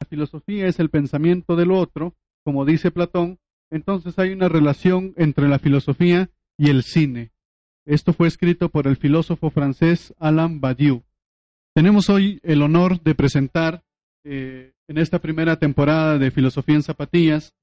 La filosofía es el pensamiento del otro, como dice Platón, entonces hay una relación entre la filosofía y el cine. Esto fue escrito por el filósofo francés Alain Badiou. Tenemos hoy el honor de presentar eh, en esta primera temporada de Filosofía en Zapatillas,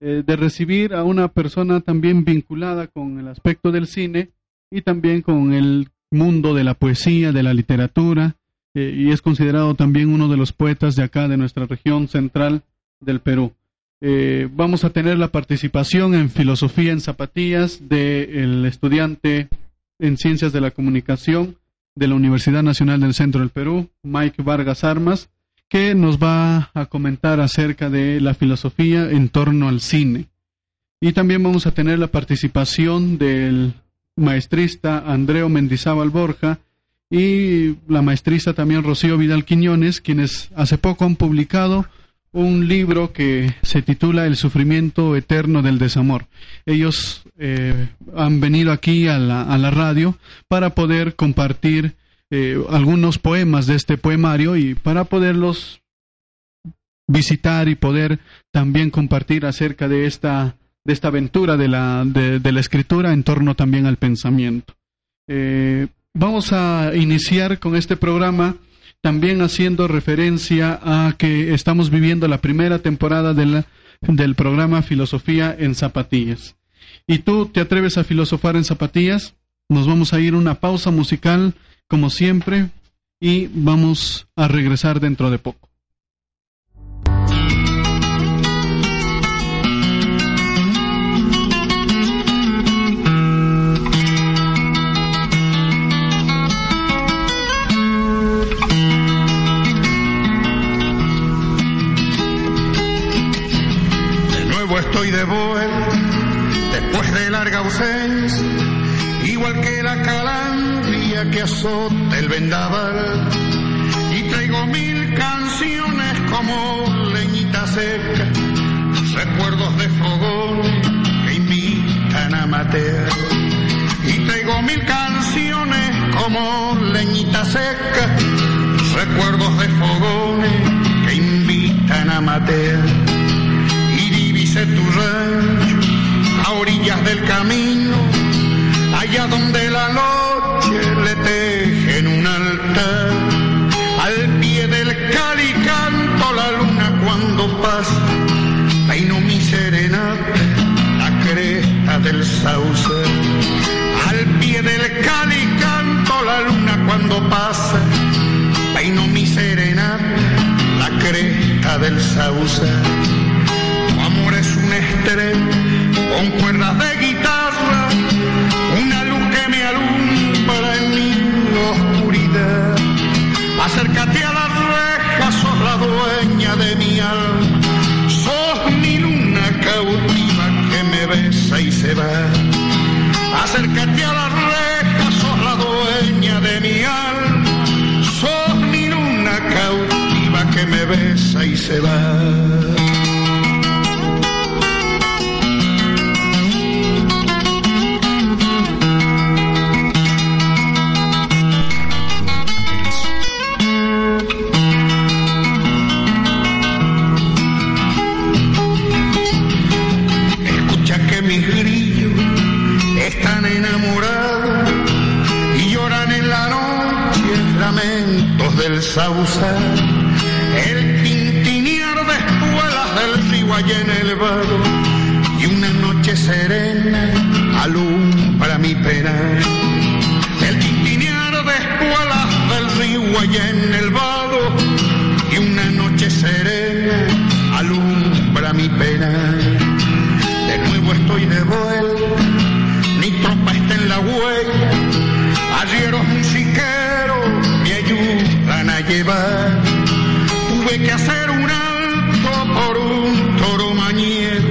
eh, de recibir a una persona también vinculada con el aspecto del cine y también con el mundo de la poesía, de la literatura, y es considerado también uno de los poetas de acá, de nuestra región central del Perú. Eh, vamos a tener la participación en filosofía en zapatillas del estudiante en ciencias de la comunicación de la Universidad Nacional del Centro del Perú, Mike Vargas Armas, que nos va a comentar acerca de la filosofía en torno al cine. Y también vamos a tener la participación del maestrista Andreo Mendizábal Borja y la maestrista también Rocío Vidal Quiñones, quienes hace poco han publicado un libro que se titula El sufrimiento eterno del desamor. Ellos eh, han venido aquí a la, a la, radio para poder compartir eh, algunos poemas de este poemario y para poderlos visitar y poder también compartir acerca de esta, de esta aventura de la, de, la escritura en torno también al pensamiento. Eh, vamos a iniciar con este programa también haciendo referencia a que estamos viviendo la primera temporada del programa Filosofía en Zapatillas. ¿Y tú te atreves a filosofar en zapatillas? Nos vamos a ir una pausa musical, como siempre, y vamos a regresar dentro de poco. Estoy de vuelta después de larga ausencia, igual que la calandria que azota el vendaval. Y traigo mil canciones como leñita seca, recuerdos de fogón que invitan a matear. Y traigo mil canciones como leñita seca, recuerdos de fogones que invitan a tu rancho, a orillas del camino, allá donde la noche le tejen un altar. Al pie del cali canto la luna cuando pasa, peino mi serenata, la cresta del sauce. Al pie del cali canto la luna cuando pasa, peino mi serenata, la cresta del sauce con cuerdas de guitarra, una luz que me alumbra en mi oscuridad. Acércate a la reja, sos la dueña de mi alma, sos mi luna cautiva que me besa y se va. Acércate a la reja, sos la dueña de mi alma, sos mi luna cautiva que me besa y se va. El tintinear de espuelas del río allá en el vado y una noche serena alumbra mi pena. El tintinear de espuelas del río allá en el vado llevar. Tuve que hacer un alto por un toro mañero,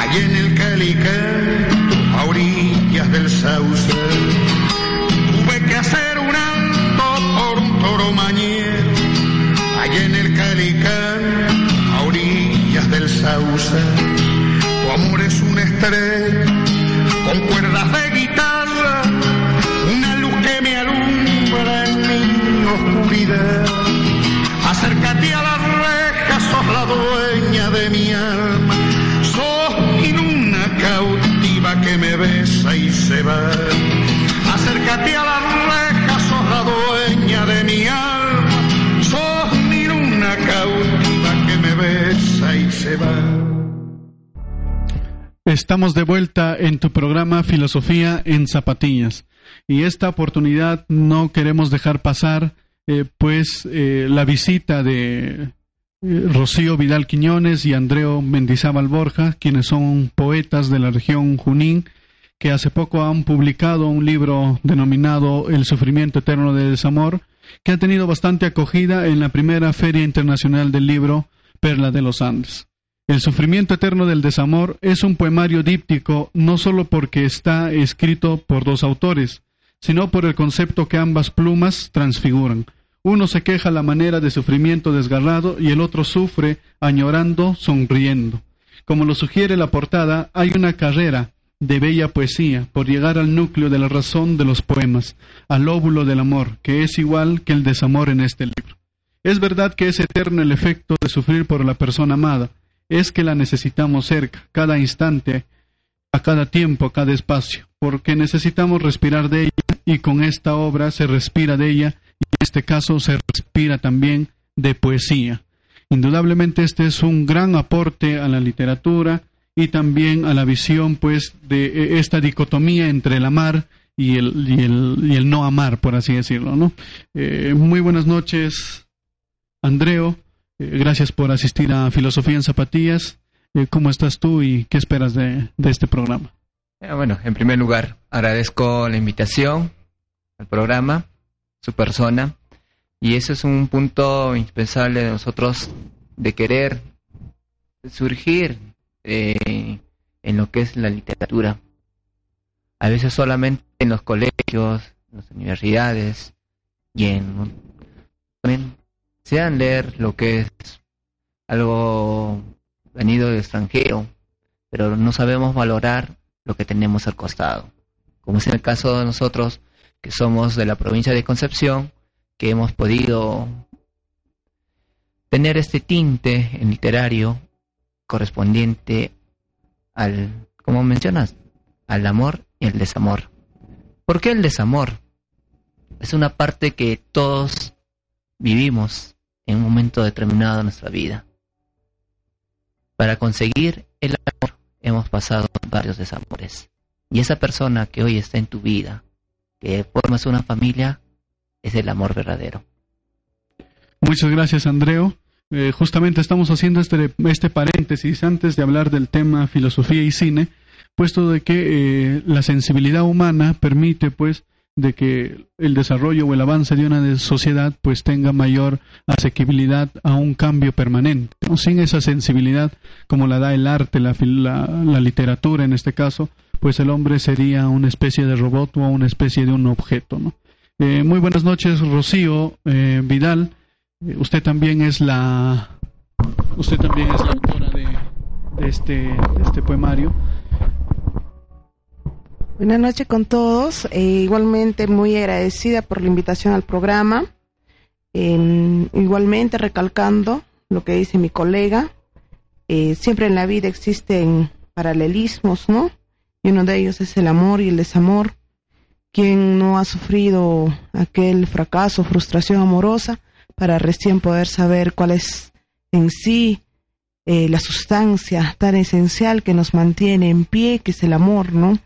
allí en el calicato, a orillas del sauce. Tuve que hacer un alto por un toro mañero, allí en el calicato, a orillas del sauce. Tu amor es una estrella con cuerpo Acércate a la reja, sos dueña de mi alma, sos mi luna que me besa y se va. Estamos de vuelta en tu programa Filosofía en Zapatillas. Y esta oportunidad no queremos dejar pasar eh, pues eh, la visita de eh, Rocío Vidal Quiñones y Andreo Mendizábal Borja, quienes son poetas de la región Junín, que hace poco han publicado un libro denominado El sufrimiento eterno del desamor, que ha tenido bastante acogida en la primera Feria Internacional del Libro Perla de los Andes. El sufrimiento eterno del desamor es un poemario díptico no solo porque está escrito por dos autores, sino por el concepto que ambas plumas transfiguran. Uno se queja la manera de sufrimiento desgarrado y el otro sufre añorando, sonriendo. Como lo sugiere la portada, hay una carrera de bella poesía por llegar al núcleo de la razón de los poemas, al óvulo del amor, que es igual que el desamor en este libro. Es verdad que es eterno el efecto de sufrir por la persona amada, es que la necesitamos cerca, cada instante, a cada tiempo, a cada espacio, porque necesitamos respirar de ella y con esta obra se respira de ella y en este caso se respira también de poesía. Indudablemente este es un gran aporte a la literatura y también a la visión pues de eh, esta dicotomía entre el amar y el, y el, y el no amar, por así decirlo. ¿no? Eh, muy buenas noches, Andreo. Eh, gracias por asistir a Filosofía en Zapatillas. Eh, ¿Cómo estás tú y qué esperas de, este programa? Eh, bueno, en primer lugar, agradezco la invitación al programa, su persona, y eso es un punto indispensable de nosotros de querer surgir en lo que es la literatura. A veces solamente en los colegios, en las universidades y en sean leer lo que es algo venido del extranjero, pero no sabemos valorar lo que tenemos al costado. Como es en el caso de nosotros, que somos de la provincia de Concepción, que hemos podido tener este tinte en literario correspondiente al, como mencionas, al amor y el desamor. ¿Por qué el desamor? Es una parte que todos vivimos en un momento determinado de nuestra vida. Para conseguir el amor hemos pasado varios desamores. Y esa persona que hoy está en tu vida, que formas una familia, es el amor verdadero. Muchas gracias, Andreo. Eh, justamente estamos haciendo este, este paréntesis antes de hablar del tema filosofía y cine, puesto de que eh, la sensibilidad humana permite, pues, de que el desarrollo o el avance de una sociedad pues tenga mayor asequibilidad a un cambio permanente. Sin esa sensibilidad como la da el arte, la, la, literatura en este caso, pues el hombre sería una especie de robot o una especie de un objeto. ¿no? Eh, muy buenas noches, Rocío eh, Vidal. Eh, usted también es la usted también es la autora de, de este, este poemario. Buenas noches con todos. Eh, igualmente muy agradecida por la invitación al programa. Em, igualmente recalcando lo que dice mi colega, eh, siempre en la vida existen paralelismos, ¿no? Y uno de ellos es el amor y el desamor. Quien no ha sufrido aquel fracaso, frustración amorosa, para recién poder saber cuál es en sí eh, la sustancia tan esencial que nos mantiene en pie, que es el amor, ¿no?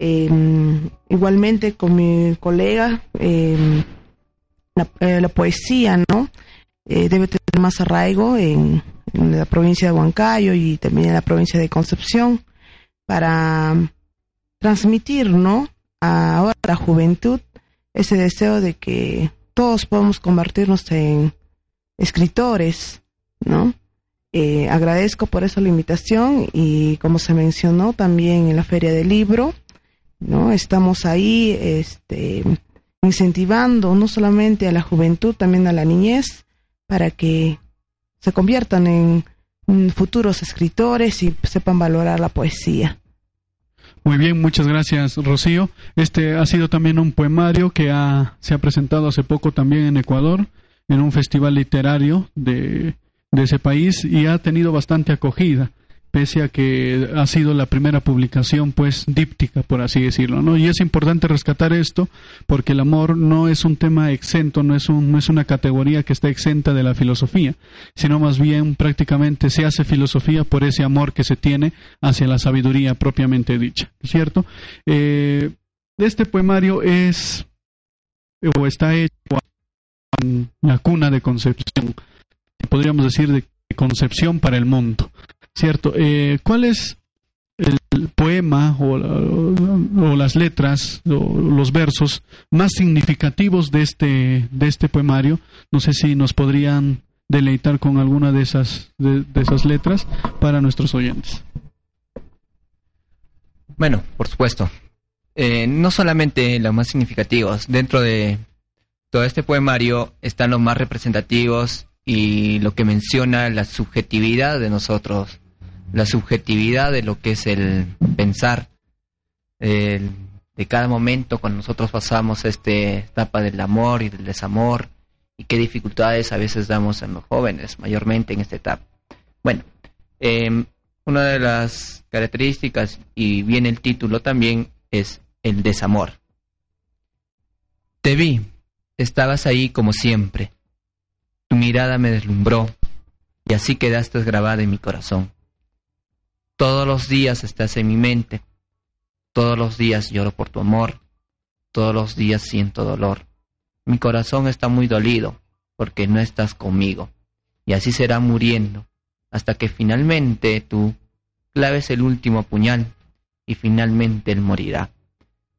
Em, igualmente con mi colega, em, eh, la, poesía, ¿no? Eh, debe tener más arraigo en, la provincia de Huancayo y también en la provincia de Concepción para transmitir, ¿no? A la juventud ese deseo de que todos podamos convertirnos en escritores, ¿no? Eh, agradezco por eso la invitación y como se mencionó también en la Feria del Libro, ¿no? Estamos ahí este, incentivando no solamente a la juventud, también a la niñez, para que se conviertan en futuros escritores y sepan valorar la poesía. Muy bien, muchas gracias, Rocío. Este ha sido también un poemario que se ha presentado hace poco también en Ecuador, en un festival literario de, de ese país y ha tenido bastante acogida pese a que ha sido la primera publicación pues díptica por así decirlo no y es importante rescatar esto porque el amor no es un tema exento no es un, no es una categoría que está exenta de la filosofía sino más bien prácticamente se hace filosofía por ese amor que se tiene hacia la sabiduría propiamente dicha cierto eh, este poemario es o está hecho en la cuna de concepción podríamos decir de concepción para el mundo Cierto. Eh, ¿Cuál es el poema o, las letras o los versos más significativos de este de este poemario? No sé si nos podrían deleitar con alguna de esas de, esas letras para nuestros oyentes. Bueno, por supuesto. Eh, no solamente los más significativos, dentro de todo este poemario están los más representativos y lo que menciona la subjetividad de nosotros la subjetividad de lo que es el pensar de cada momento cuando nosotros pasamos esta etapa del amor y del desamor y qué dificultades a veces damos en los jóvenes, mayormente en esta etapa. Bueno, em, una de las características, y viene el título también, es el desamor. Te vi, estabas ahí como siempre. Tu mirada me deslumbró y así quedaste grabada en mi corazón. Todos los días estás en mi mente. Todos los días lloro por tu amor. Todos los días siento dolor. Mi corazón está muy dolido porque no estás conmigo. Y así será muriendo hasta que finalmente tú claves el último puñal y finalmente él morirá.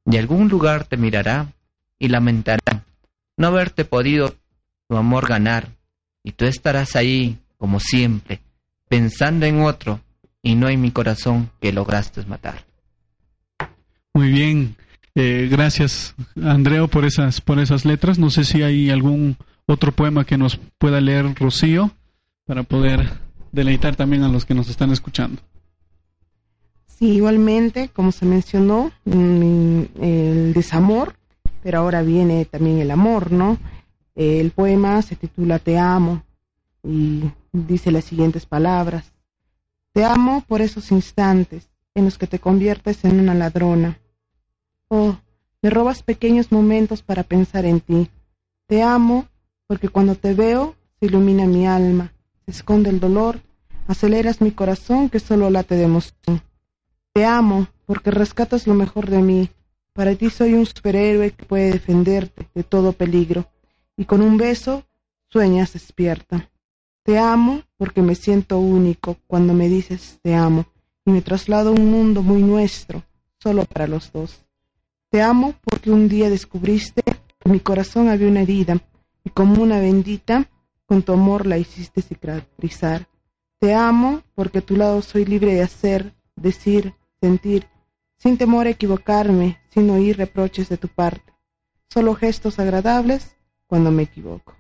De algún lugar te mirará y lamentará no haberte podido tu amor ganar y tú estarás ahí como siempre pensando en otro y no en mi corazón que lograste matar. Muy bien, eh, gracias Andreo por esas, por esas letras. No sé si hay algún otro poema que nos pueda leer Rocío para poder deleitar también a los que nos están escuchando. Sí, igualmente, como se mencionó, mm, el desamor, pero ahora viene también el amor, ¿no? El poema se titula Te amo y dice las siguientes palabras. Te amo por esos instantes en los que te conviertes en una ladrona. Oh, me robas pequeños momentos para pensar en ti. Te amo porque cuando te veo se ilumina mi alma, se esconde el dolor, aceleras mi corazón que solo late de emoción. Te amo porque rescatas lo mejor de mí. Para ti soy un superhéroe que puede defenderte de todo peligro. Y con un beso sueñas despierta. Te amo porque me siento único cuando me dices te amo y me traslado a un mundo muy nuestro, solo para los dos. Te amo porque un día descubriste que mi corazón había una herida y como una bendita, con tu amor la hiciste cicatrizar. Te amo porque a tu lado soy libre de hacer, decir, sentir, sin temor a equivocarme, sin oír reproches de tu parte. Solo gestos agradables cuando me equivoco.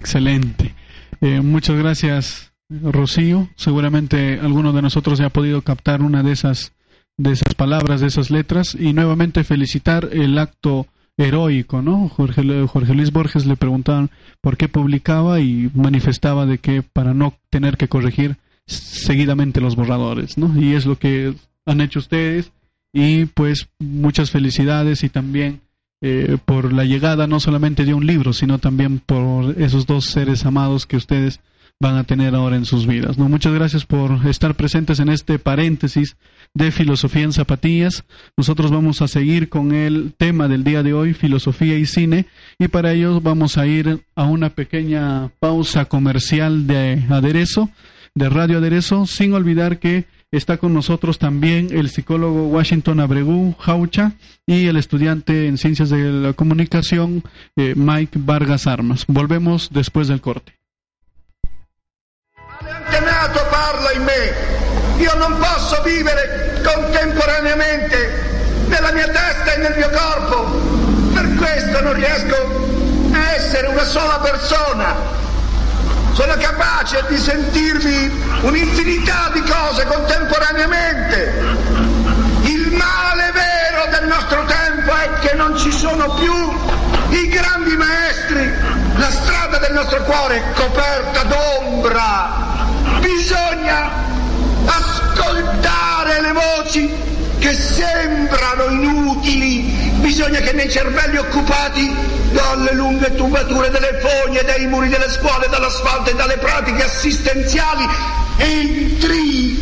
Excelente. Eh, muchas gracias, Rocío. Seguramente alguno de nosotros ya ha podido captar una de esas, de esas palabras, de esas letras. Y nuevamente felicitar el acto heroico, ¿no? Jorge, Jorge Luis Borges le preguntaban por qué publicaba y manifestaba de que para no tener que corregir seguidamente los borradores, ¿no? Y es lo que han hecho ustedes y pues muchas felicidades y también eh, por la llegada no solamente de un libro, sino también por esos dos seres amados que ustedes van a tener ahora en sus vidas. ¿no? Muchas gracias por estar presentes en este paréntesis de filosofía en zapatillas. Nosotros vamos a seguir con el tema del día de hoy, filosofía y cine, y para ello vamos a ir a una pequeña pausa comercial de aderezo, de radio aderezo, sin olvidar que Está con nosotros también el psicólogo Washington Abregu Jaucha y el estudiante en Ciencias de la Comunicación eh, Mike Vargas Armas. Volvemos después del corte. Antenato parla in me. Io non posso vivere contemporaneamente nella mia testa e nel mio corpo. Per questo non riesco a essere una sola persona. Sono capace di sentirmi un'infinità di cose contemporaneamente. Il male vero del nostro tempo è che non ci sono più i grandi maestri, la strada del nostro cuore è coperta d'ombra. Bisogna ascoltare le voci che sembrano inutili, bisogna che nei cervelli occupati dalle lunghe tubature delle fogne, dai muri delle scuole, dall'asfalto e dalle pratiche assistenziali entri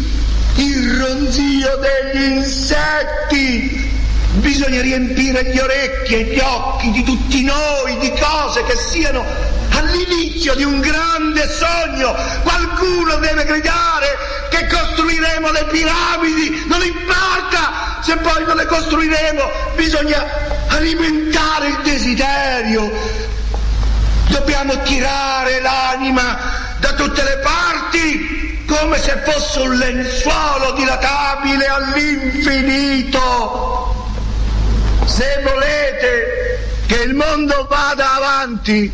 il ronzio degli insetti. Bisogna riempire gli orecchi e gli occhi di tutti noi di cose che siano all'inizio di un grande sogno. Qualcuno deve gridare che costruiremo le piramidi, non importa se poi non le costruiremo, bisogna alimentare il desiderio. Dobbiamo tirare l'anima da tutte le parti come se fosse un lenzuolo dilatabile all'infinito. Se volete che il mondo vada avanti,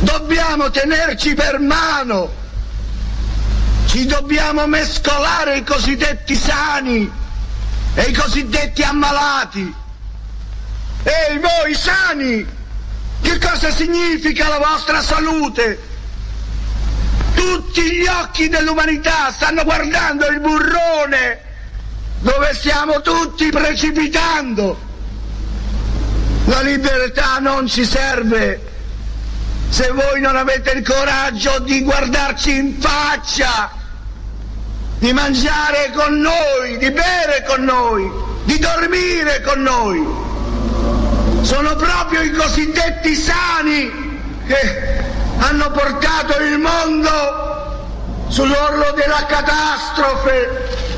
dobbiamo tenerci per mano, ci dobbiamo mescolare i cosiddetti sani e i cosiddetti ammalati. Ehi voi sani, che cosa significa la vostra salute? Tutti gli occhi dell'umanità stanno guardando il burrone dove stiamo tutti precipitando. La libertà non ci serve se voi non avete il coraggio di guardarci in faccia, di mangiare con noi, di bere con noi, di dormire con noi. Sono proprio i cosiddetti sani che hanno portato il mondo sull'orlo della catastrofe.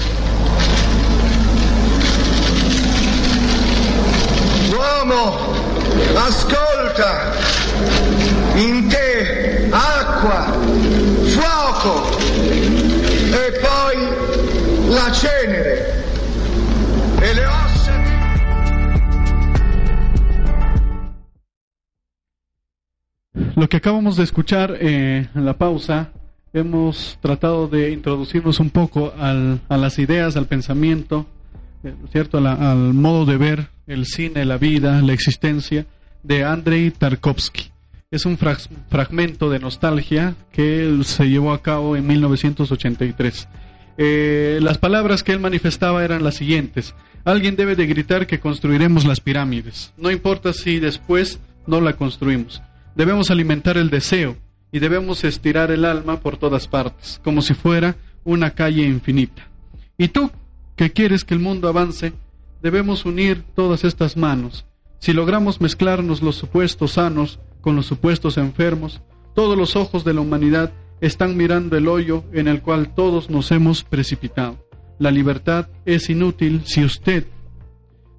Que acabamos de escuchar eh, en la pausa, hemos tratado de introducirnos un poco al, a las ideas, al pensamiento, eh, ¿cierto? Al modo de ver el cine, la vida, la existencia de Andrei Tarkovsky. Es un frag- fragmento de nostalgia que se llevó a cabo en 1983. Eh, las palabras que él manifestaba eran las siguientes. Alguien debe de gritar que construiremos las pirámides. No importa si después no la construimos. Debemos alimentar el deseo y debemos estirar el alma por todas partes, como si fuera una calle infinita. ¿Y tú, que quieres que el mundo avance? Debemos unir todas estas manos. Si logramos mezclarnos los supuestos sanos con los supuestos enfermos, todos los ojos de la humanidad están mirando el hoyo en el cual todos nos hemos precipitado. La libertad es inútil si usted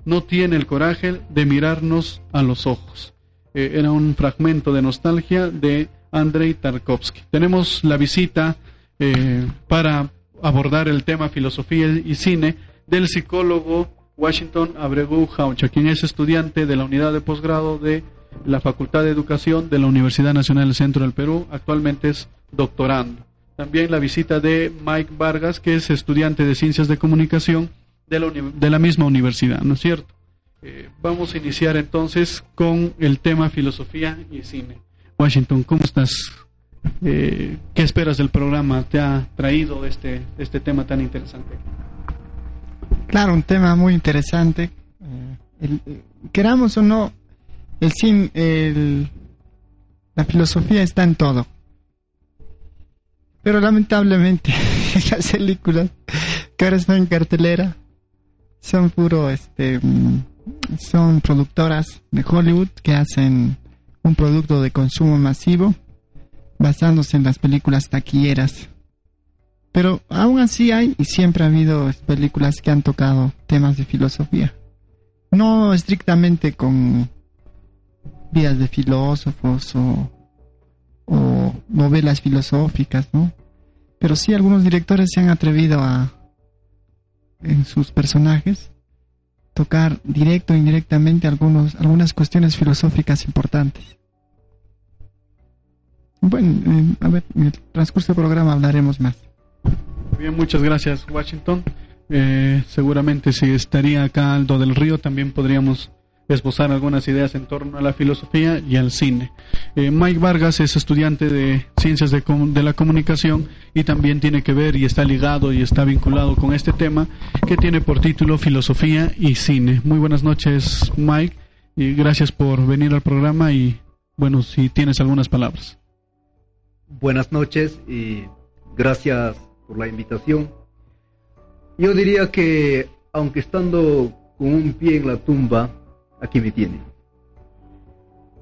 no tiene el coraje de mirarnos a los ojos. Eh, era un fragmento de nostalgia de Andrei Tarkovsky. Tenemos la visita eh, para abordar el tema filosofía y cine del psicólogo Washington Abregu Jaucha, quien es estudiante de la unidad de posgrado de la Facultad de Educación de la Universidad Nacional del Centro del Perú. Actualmente es doctorando. También la visita de Mike Vargas, que es estudiante de Ciencias de Comunicación de la, de la misma universidad, ¿no es cierto? Eh, vamos a iniciar entonces con el tema filosofía y cine. Washington, ¿cómo estás? Eh, ¿Qué esperas del programa? ¿Te ha traído este, este tema tan interesante? Claro, un tema muy interesante. Eh, queramos o no, el cine, la filosofía está en todo. Pero lamentablemente las películas que ahora están en cartelera son puro, este, mm, son productoras de Hollywood que hacen un producto de consumo masivo basándose en las películas taquilleras. Pero aún así hay y siempre ha habido películas que han tocado temas de filosofía. No estrictamente con vidas de filósofos o, o novelas filosóficas, ¿no? Pero sí algunos directores se han atrevido a, en sus personajes, tocar directo e indirectamente algunos, algunas cuestiones filosóficas importantes. bueno, eh, a ver, en el transcurso del programa hablaremos más. Bien, muchas gracias, Washington. Eh, seguramente si estaría acá Aldo del Río también podríamos esbozar algunas ideas en torno a la filosofía y al cine. Eh, Mike Vargas es estudiante de Ciencias de, de, la Comunicación y también tiene que ver y está ligado y está vinculado con este tema que tiene por título Filosofía y Cine. Muy buenas noches, Mike, y gracias por venir al programa y bueno, si tienes algunas palabras. Buenas noches y gracias por la invitación. Yo diría que aunque estando con un pie en la tumba, aquí me tiene.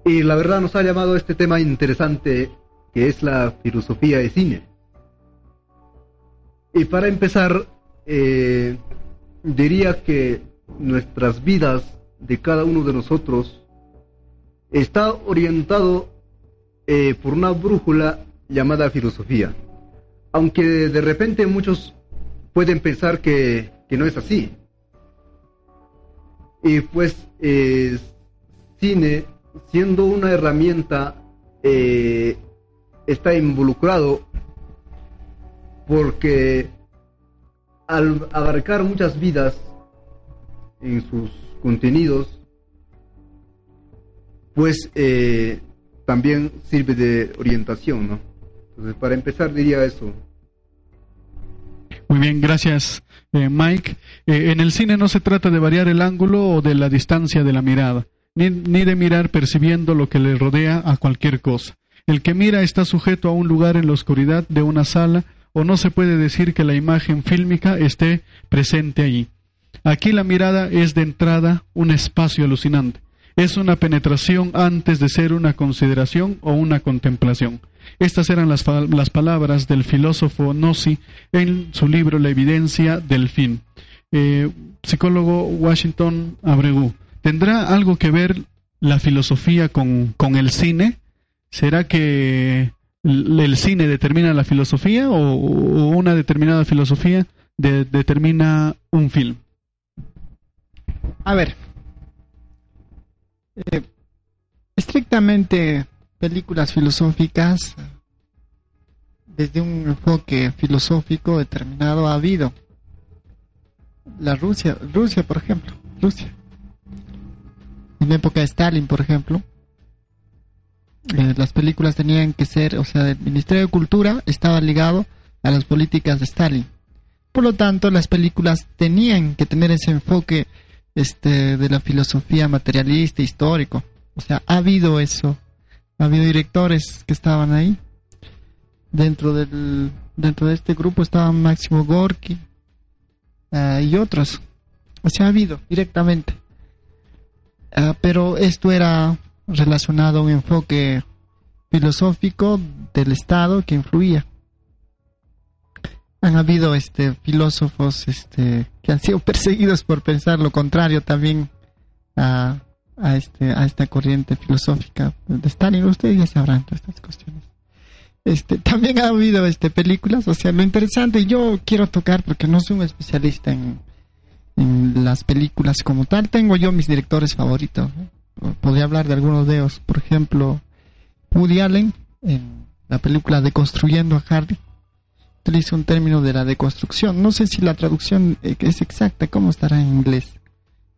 Y la verdad nos ha llamado este tema interesante que es la filosofía de cine. Y para empezar, eh, diría que nuestras vidas de cada uno de nosotros está orientado eh, por una brújula llamada filosofía. Aunque de repente muchos pueden pensar que, que no es así. Y pues eh, cine, siendo una herramienta, eh, está involucrado porque al abarcar muchas vidas en sus contenidos, pues eh, también sirve de orientación, ¿no? Entonces, para empezar diría eso. Muy bien, gracias eh, Mike. Eh, en el cine no se trata de variar el ángulo o de la distancia de la mirada, ni, ni de mirar percibiendo lo que le rodea a cualquier cosa. El que mira está sujeto a un lugar en la oscuridad de una sala o no se puede decir que la imagen fílmica esté presente allí. Aquí la mirada es de entrada un espacio alucinante. Es una penetración antes de ser una consideración o una contemplación. Estas eran las, las palabras del filósofo Nossi en su libro La evidencia del fin. Eh, psicólogo Washington Abregu, ¿tendrá algo que ver la filosofía con, con el cine? ¿Será que el cine determina la filosofía o, una determinada filosofía determina un film? A ver, eh, estrictamente películas filosóficas, desde un enfoque filosófico determinado ha habido. La Rusia, Rusia por ejemplo, Rusia. En la época de Stalin, por ejemplo, eh, las películas tenían que ser, o sea, el Ministerio de Cultura estaba ligado a las políticas de Stalin. Por lo tanto, las películas tenían que tener ese enfoque este, de la filosofía materialista, histórico. O sea, ha habido eso ha habido directores que estaban ahí. Dentro del dentro de este grupo estaban Máximo Gorky uh, y otros. O sea, ha habido directamente. Uh, pero esto era relacionado a un enfoque filosófico del Estado que influía. Han habido este filósofos este que han sido perseguidos por pensar lo contrario también a, este, a esta corriente filosófica de Stalin. Ustedes ya sabrán todas estas cuestiones. Este, también ha habido este, películas, o sea, lo interesante, yo quiero tocar porque no soy un especialista en, en las películas como tal, tengo yo mis directores favoritos, podría hablar de algunos de ellos, por ejemplo, Woody Allen, en la película Deconstruyendo a Harry, utiliza un término de la deconstrucción, no sé si la traducción es exacta, ¿cómo estará en inglés?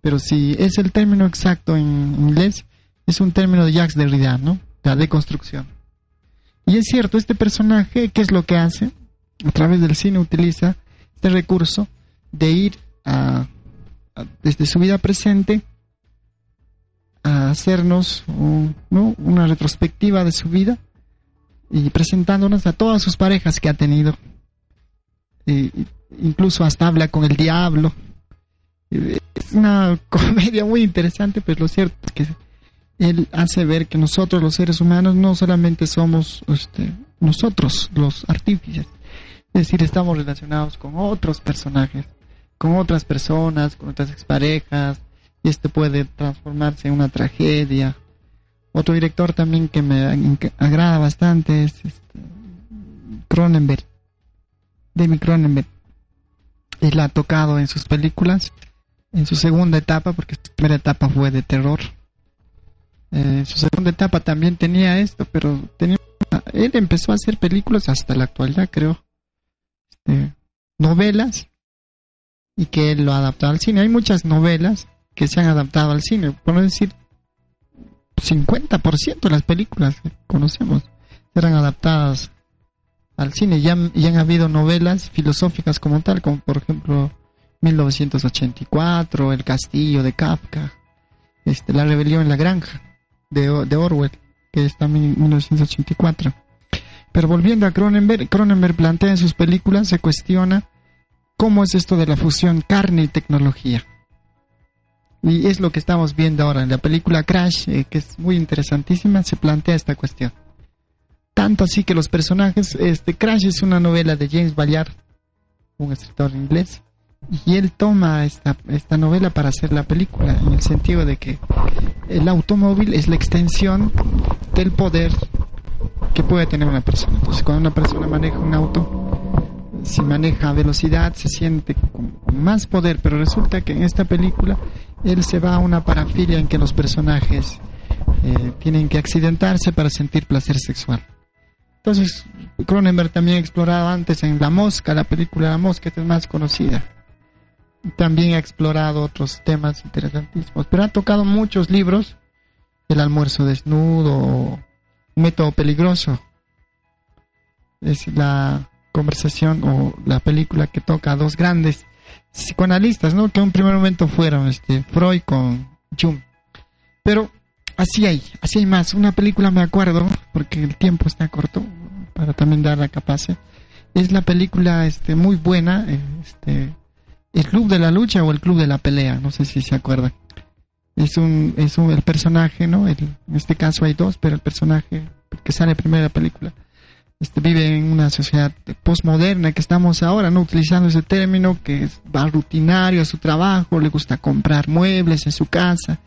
Pero si es el término exacto en inglés, es un término de Jacques Derrida, ¿no? La deconstrucción. Y es cierto, este personaje, ¿qué es lo que hace? A través del cine utiliza este recurso de ir a, desde su vida presente a hacernos una retrospectiva de su vida y presentándonos a todas sus parejas que ha tenido. E, incluso hasta habla con el diablo, una comedia muy interesante, pues lo cierto es que él hace ver que nosotros los seres humanos no solamente somos este, nosotros los artífices, es decir, estamos relacionados con otros personajes, con otras personas, con otras exparejas, y esto puede transformarse en una tragedia. Otro director también que me agrada bastante es este, Cronenberg, David Cronenberg. Él ha tocado en sus películas en su segunda etapa, porque su primera etapa fue de terror. Eh, su segunda etapa también tenía esto, pero tenía él empezó a hacer películas hasta la actualidad, creo. Este, novelas y que él lo ha adaptado al cine. Hay muchas novelas que se han adaptado al cine, por no decir 50% de las películas que conocemos eran adaptadas al cine. Ya, ya han habido novelas filosóficas como tal, como por ejemplo 1984, El Castillo de Kafka, este, La Rebelión en la Granja de, Orwell, que es también 1984. Pero volviendo a Cronenberg, Cronenberg plantea en sus películas, se cuestiona cómo es esto de la fusión carne y tecnología. Y es lo que estamos viendo ahora en la película Crash, eh, que es muy interesantísima, se plantea esta cuestión. Tanto así que los personajes, este Crash es una novela de James Ballard, un escritor inglés, y él toma esta, esta novela para hacer la película, en el sentido de que el automóvil es la extensión del poder que puede tener una persona. Entonces, cuando una persona maneja un auto, si maneja a velocidad, se siente con más poder, pero resulta que en esta película él se va a una parafilia en que los personajes eh, tienen que accidentarse para sentir placer sexual. Entonces, Cronenberg también explorado antes en La Mosca, la película La Mosca, que es más conocida. También ha explorado otros temas interesantísimos, pero ha tocado muchos libros, El almuerzo desnudo, Método peligroso. Es la conversación o la película que toca a dos grandes psicoanalistas, ¿no? Que en un primer momento fueron este, Freud con Jung. Pero así hay, así hay más. Una película me acuerdo, porque el tiempo está corto, para también dar la capacidad. Es la película este, muy buena, este, El Club de la Lucha o El Club de la Pelea, no sé si se acuerdan. Es un, es un, el personaje, ¿no? en este caso hay dos, pero el personaje que sale primero de la película este, vive en una sociedad postmoderna que estamos ahora, ¿no? Utilizando ese término que va rutinario a su trabajo, le gusta comprar muebles en su casa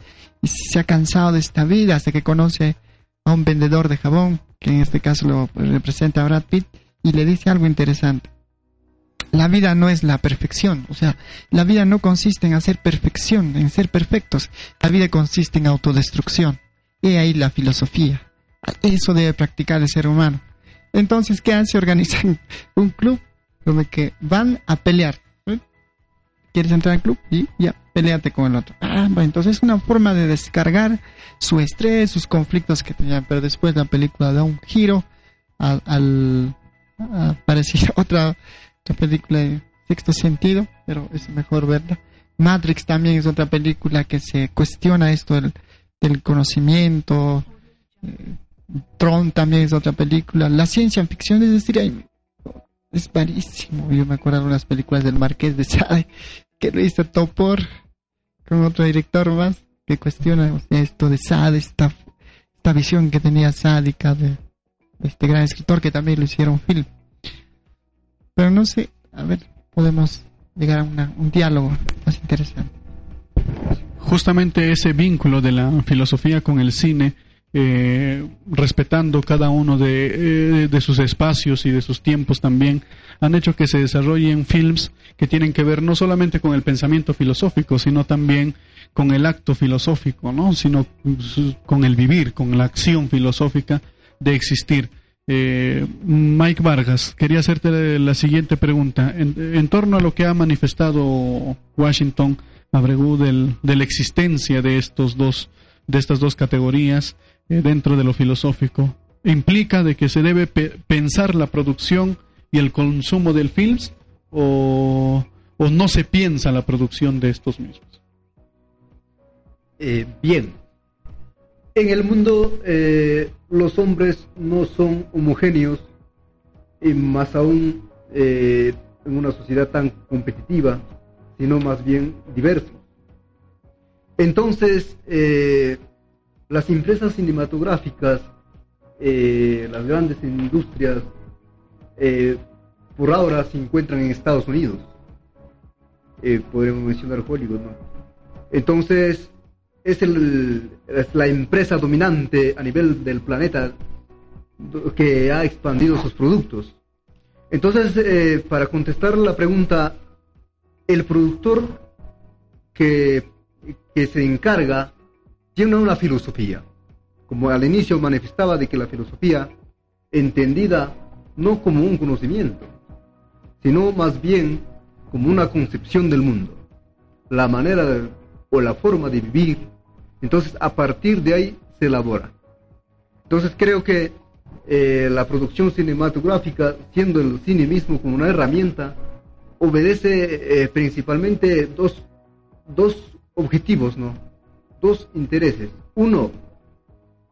y se ha cansado de esta vida hasta que conoce a un vendedor de jabón, que en este caso lo representa Brad Pitt, y le dice algo interesante. La vida no es la perfección, o sea, la vida no consiste en hacer perfección, en ser perfectos, la vida consiste en autodestrucción. Y ahí la filosofía. Eso debe practicar el ser humano entonces, ¿qué hace? Organizan un club donde que van a pelear. ¿Quieres entrar al club? Y ya, peleate con el otro. Ah, bueno, entonces es una forma de descargar su estrés, sus conflictos que tenían. Pero después la película da un giro al, al otra, otra película de sexto sentido, pero es mejor verla. Matrix también es otra película que se cuestiona esto del, conocimiento, eh, Tron también es otra película. La ciencia ficción, es decir, es parísimo. Yo me acuerdo de unas películas del Marqués de Sade que lo hizo Topor con otro director más que cuestiona esto de Sade, esta, visión que tenía sádica de, este gran escritor que también lo hicieron film. Pero no sé, a ver, podemos llegar a un diálogo más interesante. Justamente ese vínculo de la filosofía con el cine eh, respetando cada uno de, eh, de, sus espacios y de sus tiempos también, han hecho que se desarrollen films que tienen que ver no solamente con el pensamiento filosófico, sino también con el acto filosófico, ¿no? sino con el vivir, con la acción filosófica de existir. Eh, Mike Vargas, quería hacerte la siguiente pregunta. En, torno a lo que ha manifestado Washington Abregu del, de la existencia de estos dos, de estas dos categorías, eh, dentro de lo filosófico. Implica de que se debe pensar la producción y el consumo del films o, no se piensa la producción de estos mismos. Eh, bien, en el mundo eh, los hombres no son homogéneos y más aún en una sociedad tan competitiva, sino más bien diversos. Entonces, las empresas cinematográficas, eh, las grandes industrias, eh, por ahora se encuentran en Estados Unidos. Eh, podríamos mencionar Hollywood, ¿no? Entonces, es, el, es la empresa dominante a nivel del planeta que ha expandido sus productos. Entonces, para contestar la pregunta, el productor que, que se encarga tiene una filosofía. Como al inicio manifestaba de que la filosofía entendida no como un conocimiento, sino más bien como una concepción del mundo, la manera o la forma de vivir. Entonces, a partir de ahí se elabora. Entonces, creo que eh, la producción cinematográfica, siendo el cine mismo como una herramienta, obedece eh, principalmente dos, dos objetivos, ¿no? Dos intereses. Uno,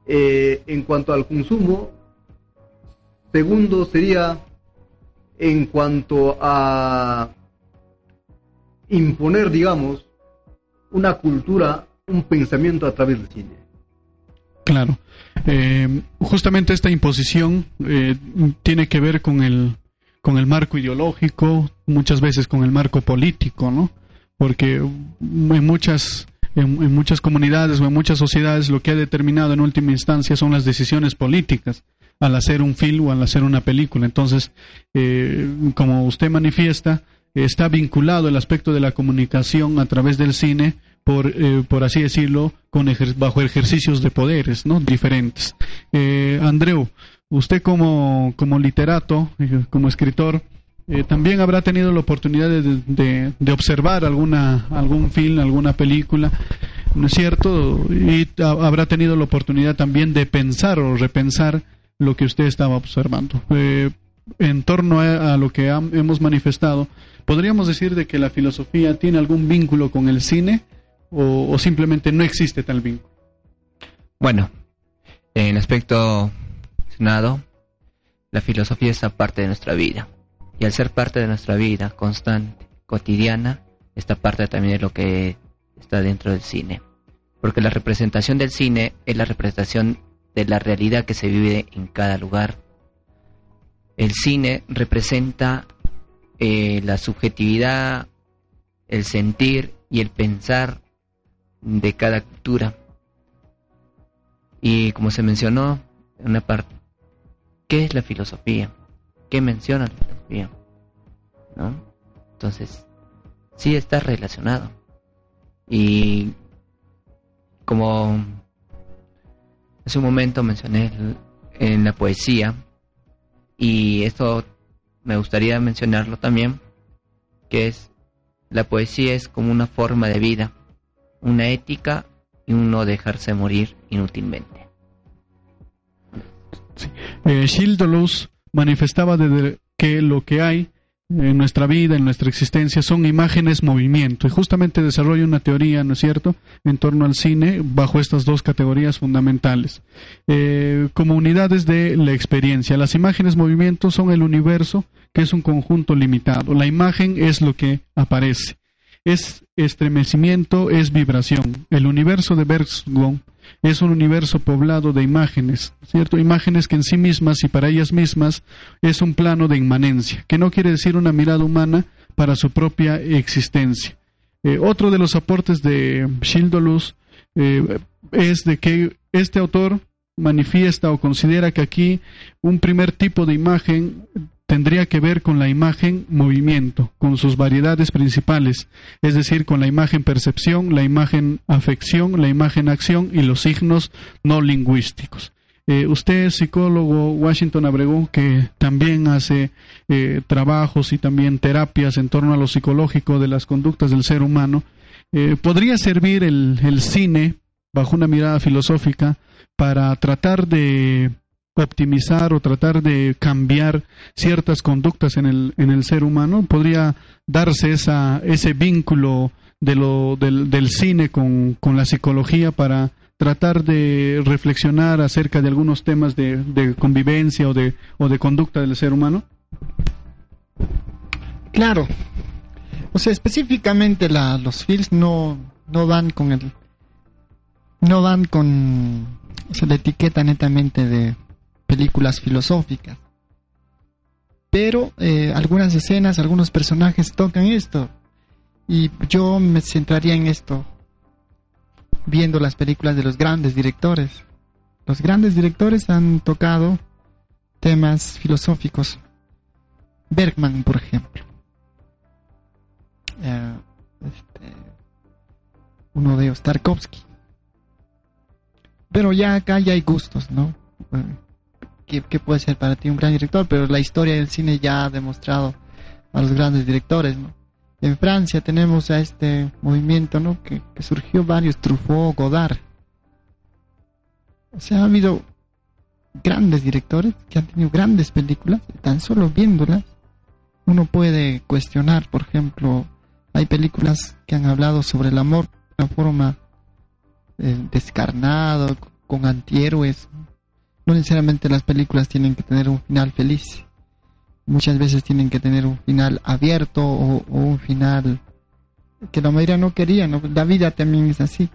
eh, en cuanto al consumo. Segundo sería en cuanto a imponer, digamos, una cultura, un pensamiento a través del cine. Claro. Eh, justamente esta imposición eh, tiene que ver con el, con el marco ideológico, muchas veces con el marco político, ¿no? Porque en muchas, en, muchas comunidades o en muchas sociedades lo que ha determinado en última instancia son las decisiones políticas al hacer un film o al hacer una película. Entonces, eh, como usted manifiesta, está vinculado el aspecto de la comunicación a través del cine por, eh, por así decirlo, con bajo ejercicios de poderes ¿no? diferentes. Eh, Andreu, usted como, como literato, eh, como escritor, eh, también habrá tenido la oportunidad de, de, observar alguna, algún film, alguna película, ¿no es cierto? Y habrá tenido la oportunidad también de pensar o repensar lo que usted estaba observando. en torno a, lo que hemos manifestado, ¿podríamos decir de que la filosofía tiene algún vínculo con el cine? O, simplemente no existe tal vínculo? Bueno, en aspecto mencionado, la filosofía es parte de nuestra vida. Y al ser parte de nuestra vida constante, cotidiana, esta parte también es lo que está dentro del cine. Porque la representación del cine es la representación de la realidad que se vive en cada lugar. El cine representa eh, la subjetividad, el sentir y el pensar de cada cultura. Y como se mencionó en una parte, ¿qué es la filosofía? ¿Qué menciona la filosofía? ¿No? Entonces, sí está relacionado. Y como hace un momento mencioné en la poesía, y esto me gustaría mencionarlo también, que es la poesía es como una forma de vida una ética y un no dejarse morir inútilmente. Sí. Eh, manifestaba de que lo que hay en nuestra vida, en nuestra existencia, son imágenes movimiento. Y justamente desarrolla una teoría, ¿no es cierto?, en torno al cine bajo estas dos categorías fundamentales. Eh, como unidades de la experiencia. Las imágenes movimiento son el universo, que es un conjunto limitado. La imagen es lo que aparece es estremecimiento, es vibración. El universo de Bergson es un universo poblado de imágenes, ¿cierto? Imágenes que en sí mismas y para ellas mismas es un plano de inmanencia, que no quiere decir una mirada humana para su propia existencia. Eh, otro de los aportes de Schildolus eh, es de que este autor manifiesta o considera que aquí un primer tipo de imagen tendría que ver con la imagen movimiento, con sus variedades principales, es decir, con la imagen percepción, la imagen afección, la imagen acción y los signos no lingüísticos. Eh, usted psicólogo Washington Abrego, que también hace eh, trabajos y también terapias en torno a lo psicológico de las conductas del ser humano. Eh, ¿Podría servir el cine, bajo una mirada filosófica, para tratar de optimizar o tratar de cambiar ciertas conductas en el, en el ser humano? ¿Podría darse esa, ese vínculo de lo, del, del cine con, con, la psicología para tratar de reflexionar acerca de algunos temas de, de convivencia o de, o de conducta del ser humano? Claro. O sea, específicamente la, los films no, no van con el... No van con la etiqueta netamente de películas filosóficas. Pero eh, algunas escenas, algunos personajes tocan esto. Y yo me centraría en esto, viendo las películas de los grandes directores. Los grandes directores han tocado temas filosóficos. Bergman, por ejemplo. Eh, este, uno de ellos, Tarkovsky. Pero ya acá ya hay gustos, ¿no? Qué puede ser para ti un gran director, pero la historia del cine ya ha demostrado a los grandes directores. En Francia tenemos a este movimiento, ¿no? Que, que surgió varios, Truffaut, Godard. O sea, ha habido grandes directores que han tenido grandes películas, tan solo viéndolas, uno puede cuestionar, por ejemplo, hay películas que han hablado sobre el amor de una forma eh, descarnado, con antihéroes. No necesariamente las películas tienen que tener un final feliz. Muchas veces tienen que tener un final abierto o, un final que la mayoría no quería. ¿no? La vida también es así.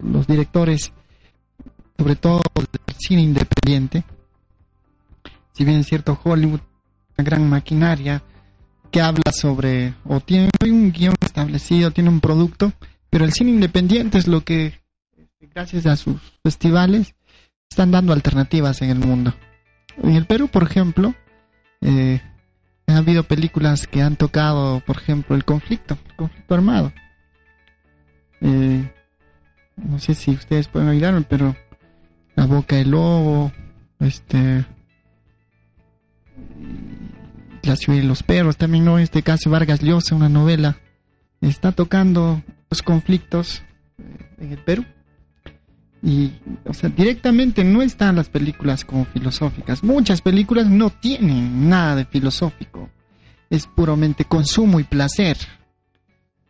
Los directores, sobre todo del cine independiente, si bien es cierto Hollywood, una gran maquinaria que habla sobre, o tiene un guion establecido, tiene un producto, pero el cine independiente es lo que, gracias a sus festivales, están dando alternativas en el mundo. En el Perú, por ejemplo, eh, ha habido películas que han tocado, por ejemplo, el conflicto, el conflicto armado. Eh, no sé si ustedes pueden ayudarme, pero La Boca del Lobo, este, La Ciudad de los Perros, también no, este caso Vargas Llosa, una novela, está tocando los conflictos eh, en el Perú. Y, o sea, directamente no están las películas como filosóficas. Muchas películas no tienen nada de filosófico. Es puramente consumo y placer.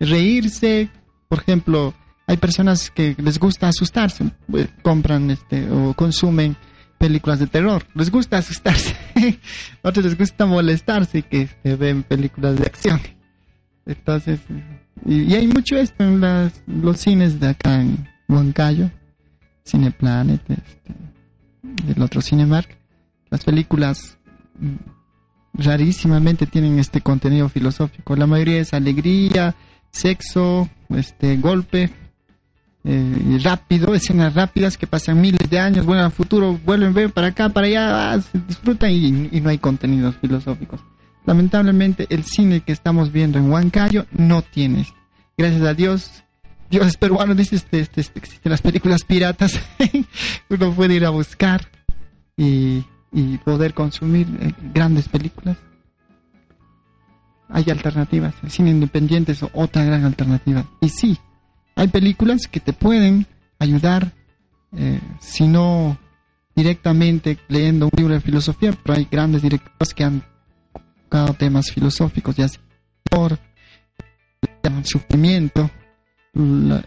Reírse, por ejemplo, hay personas que les gusta asustarse, pues, compran este o consumen películas de terror. Les gusta asustarse. Otros les gusta molestarse que este, ven películas de acción. Entonces, y, y hay mucho esto en las, los cines de acá en Huancayo, Cineplanet, este, el otro Cinemark. Las películas mm, rarísimamente tienen este contenido filosófico. La mayoría es alegría, sexo, este golpe, eh, rápido, escenas rápidas que pasan miles de años, vuelven al futuro, vuelven ven para acá, para allá, ah, se disfrutan y, y no hay contenidos filosóficos. Lamentablemente el cine que estamos viendo en Huancayo no tiene. Gracias a Dios, Dios es peruano, dice, este, este, este, existen las películas piratas, uno puede ir a buscar y, y poder consumir eh, grandes películas. Hay alternativas, el cine independiente es otra gran alternativa. Y sí, hay películas que te pueden ayudar, eh, si no directamente leyendo un libro de filosofía, pero hay grandes directores que han tocado temas filosóficos, ya sea por el sufrimiento, la,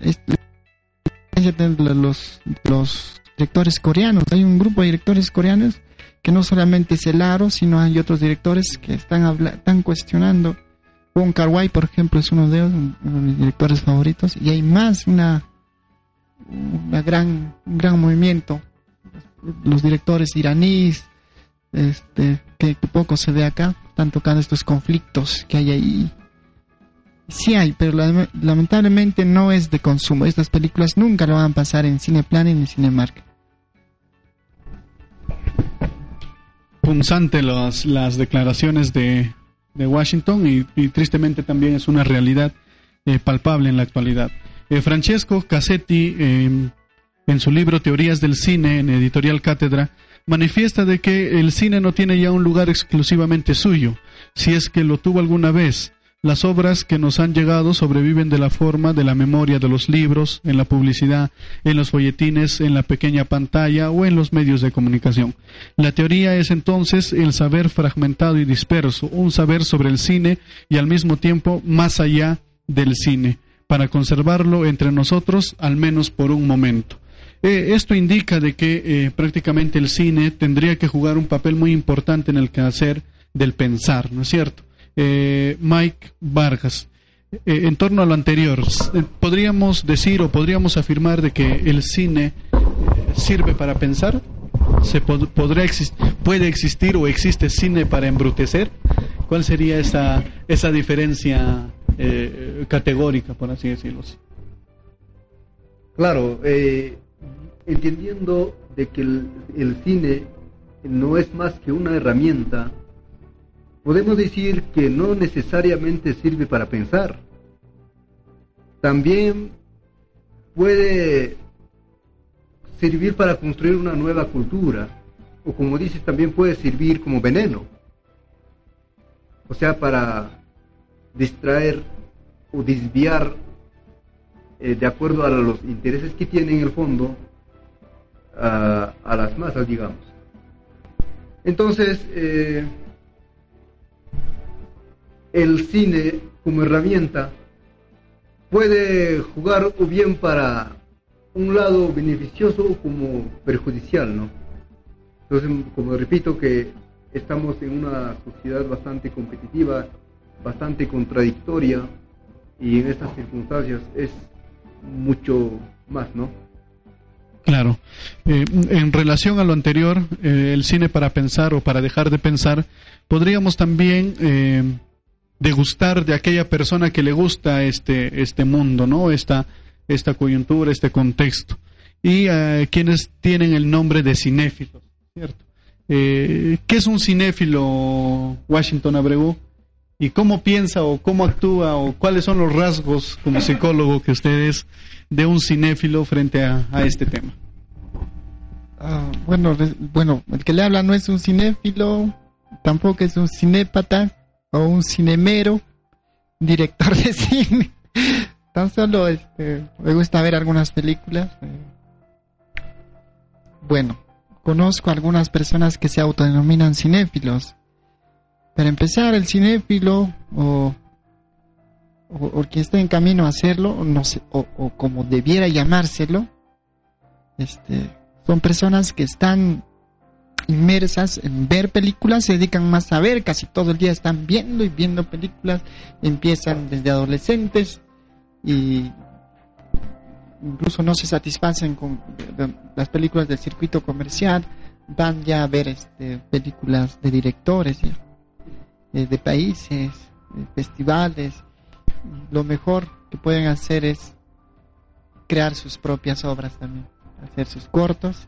los, los directores coreanos. Hay un grupo de directores coreanos que no solamente es el aro, sino hay otros directores que están, habla- están cuestionando Wong Kar por ejemplo, es uno de ellos, uno de mis directores favoritos, y hay más una, una gran, un gran movimiento. Los directores iraníes, este, que poco se ve acá, están tocando estos conflictos que hay ahí. Sí hay, pero la- lamentablemente no es de consumo. Estas películas nunca lo van a pasar en Cineplanet ni Cinemark. punzante las, las declaraciones de, de Washington y, y tristemente también es una realidad eh, palpable en la actualidad. Eh, Francesco Cassetti, eh, en su libro Teorías del Cine, en Editorial Cátedra, manifiesta de que el cine no tiene ya un lugar exclusivamente suyo, si es que lo tuvo alguna vez. Las obras que nos han llegado sobreviven de la forma de la memoria de los libros, en la publicidad, en los folletines, en la pequeña pantalla o en los medios de comunicación. La teoría es entonces el saber fragmentado y disperso, un saber sobre el cine y al mismo tiempo más allá del cine, para conservarlo entre nosotros al menos por un momento. Eh, esto indica de que eh, prácticamente el cine tendría que jugar un papel muy importante en el quehacer del pensar, ¿no es cierto? Eh, Mike Vargas, eh, en torno a lo anterior, eh, ¿podríamos decir o podríamos afirmar de que el cine eh, sirve para pensar? ¿Se pod- podrá ¿Puede existir o existe cine para embrutecer? ¿Cuál sería esa, esa diferencia eh, categórica, por así decirlo? Claro, entendiendo de que el, el cine no es más que una herramienta, podemos decir que no necesariamente sirve para pensar. También puede servir para construir una nueva cultura o como dices, también puede servir como veneno. O sea, para distraer o desviar eh, de acuerdo a los intereses que tiene en el fondo a, las masas, digamos. Entonces, eh, el cine como herramienta puede jugar o bien para un lado beneficioso como perjudicial, ¿no? Entonces, como repito que estamos en una sociedad bastante competitiva, bastante contradictoria y en estas circunstancias es mucho más, ¿no? Claro. Eh, en relación a lo anterior, eh, el cine para pensar o para dejar de pensar, podríamos también eh, degustar de aquella persona que le gusta este, este mundo, ¿no? Esta, esta coyuntura, este contexto. Y quienes tienen el nombre de cinéfilos, ¿cierto? ¿Qué es un cinéfilo, Washington Abreu? ¿Y cómo piensa o cómo actúa o cuáles son los rasgos como psicólogo que ustedes de un cinéfilo frente a, este tema? Ah, bueno, bueno, el que le habla no es un cinéfilo, tampoco es un cinépata o un cinemero, director de cine. Tan solo este, me gusta ver algunas películas. Eh. Bueno, conozco algunas personas que se autodenominan cinéfilos. Para empezar, el cinéfilo o o, quien está en camino a hacerlo, no sé, o, como debiera llamárselo, este, son personas que están inmersas en ver películas, se dedican más a ver, casi todo el día están viendo y viendo películas, empiezan desde adolescentes y incluso no se satisfacen con las películas del circuito comercial, van ya a ver este, películas de directores, eh, de países, de festivales, lo mejor que pueden hacer es crear sus propias obras también, hacer sus cortos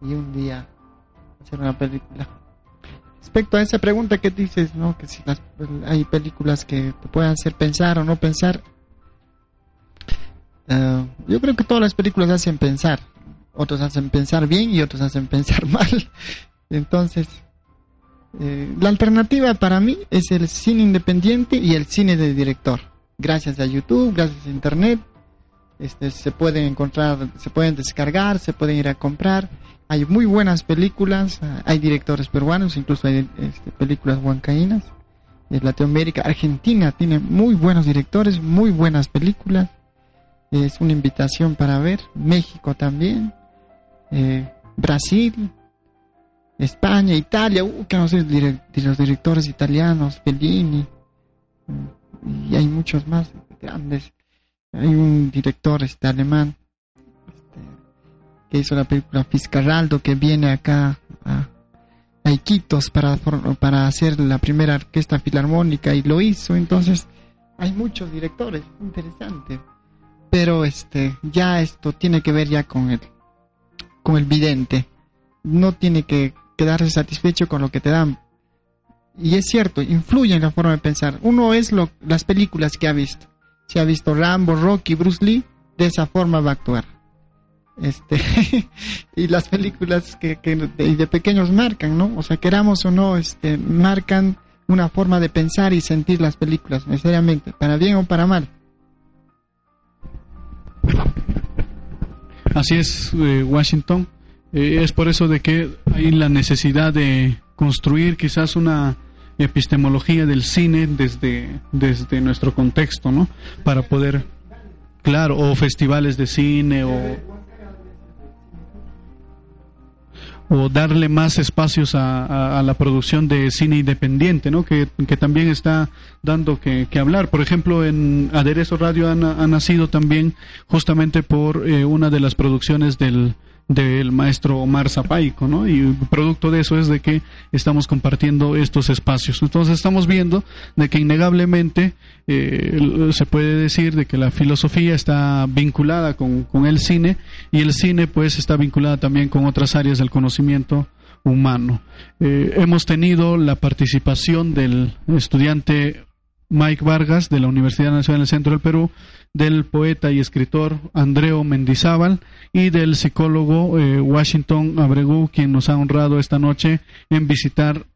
y un día hacer una película. Respecto a esa pregunta que dices, ¿no? Que si hay películas que te pueden hacer pensar o no pensar, eh, yo creo que todas las películas hacen pensar. Otros hacen pensar bien y otros hacen pensar mal. Entonces, eh, la alternativa para mí es el cine independiente y el cine de director gracias a YouTube, gracias a Internet. Este, se pueden encontrar, se pueden descargar, se pueden ir a comprar. Hay muy buenas películas, hay directores peruanos, incluso hay este, películas huancaínas. En Latinoamérica, Argentina tiene muy buenos directores, muy buenas películas. Es una invitación para ver. México también. Eh, Brasil, España, Italia, uh, que no sé, los directores italianos, Bellini y hay muchos más grandes. Hay un director este alemán que hizo la película Fiscaraldo que viene acá a, Iquitos para, para hacer la primera orquesta filarmónica y lo hizo. Entonces hay muchos directores, interesante. Pero este ya esto tiene que ver ya con el con el vidente. No tiene que quedarse satisfecho con lo que te dan y es cierto, influye en la forma de pensar. Uno es lo, las películas que ha visto. Si ha visto Rambo, Rocky, Bruce Lee, de esa forma va a actuar. Este, y las películas que, que de, pequeños marcan, ¿no? O sea, queramos o no, este, marcan una forma de pensar y sentir las películas, necesariamente, para bien o para mal. Así es, eh, Washington. Eh, es por eso de que hay la necesidad de construir quizás una epistemología del cine desde, desde nuestro contexto, ¿no? Para poder, claro, o festivales de cine o, o darle más espacios a, la producción de cine independiente, ¿no? Que, también está dando que, hablar. Por ejemplo, en Aderezo Radio ha, nacido también justamente por eh, una de las producciones del del maestro Omar Zapaico, ¿no? Y producto de eso es de que estamos compartiendo estos espacios. Entonces estamos viendo de que innegablemente eh, se puede decir de que la filosofía está vinculada con, el cine y el cine pues está vinculada también con otras áreas del conocimiento humano. Eh, hemos tenido la participación del estudiante Mike Vargas de la Universidad Nacional del Centro del Perú, del poeta y escritor Andreo Mendizábal y del psicólogo eh, Washington Abregu, quien nos ha honrado esta noche en visitar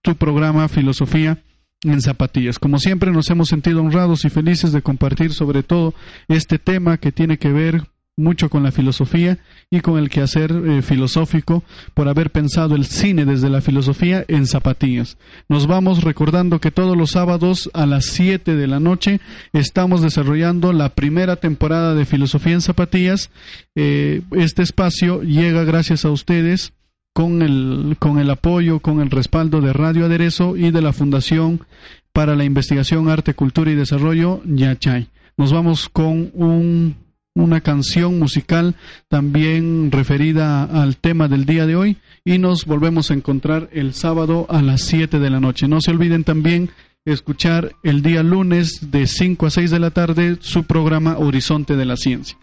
tu programa Filosofía en zapatillas. Como siempre nos hemos sentido honrados y felices de compartir sobre todo este tema que tiene que ver mucho con la filosofía y con el quehacer eh, filosófico por haber pensado el cine desde la filosofía en zapatillas. Nos vamos recordando que todos los sábados a las 7 de la noche estamos desarrollando la primera temporada de Filosofía en Zapatillas. Eh, este espacio llega gracias a ustedes con el, con el apoyo, con el respaldo de Radio Aderezo y de la Fundación para la Investigación, Arte, Cultura y Desarrollo, Yachay. Nos vamos con un una canción musical también referida al tema del día de hoy y nos volvemos a encontrar el sábado a las 7 de la noche. No se olviden también escuchar el día lunes de 5 a 6 de la tarde su programa Horizonte de la Ciencia.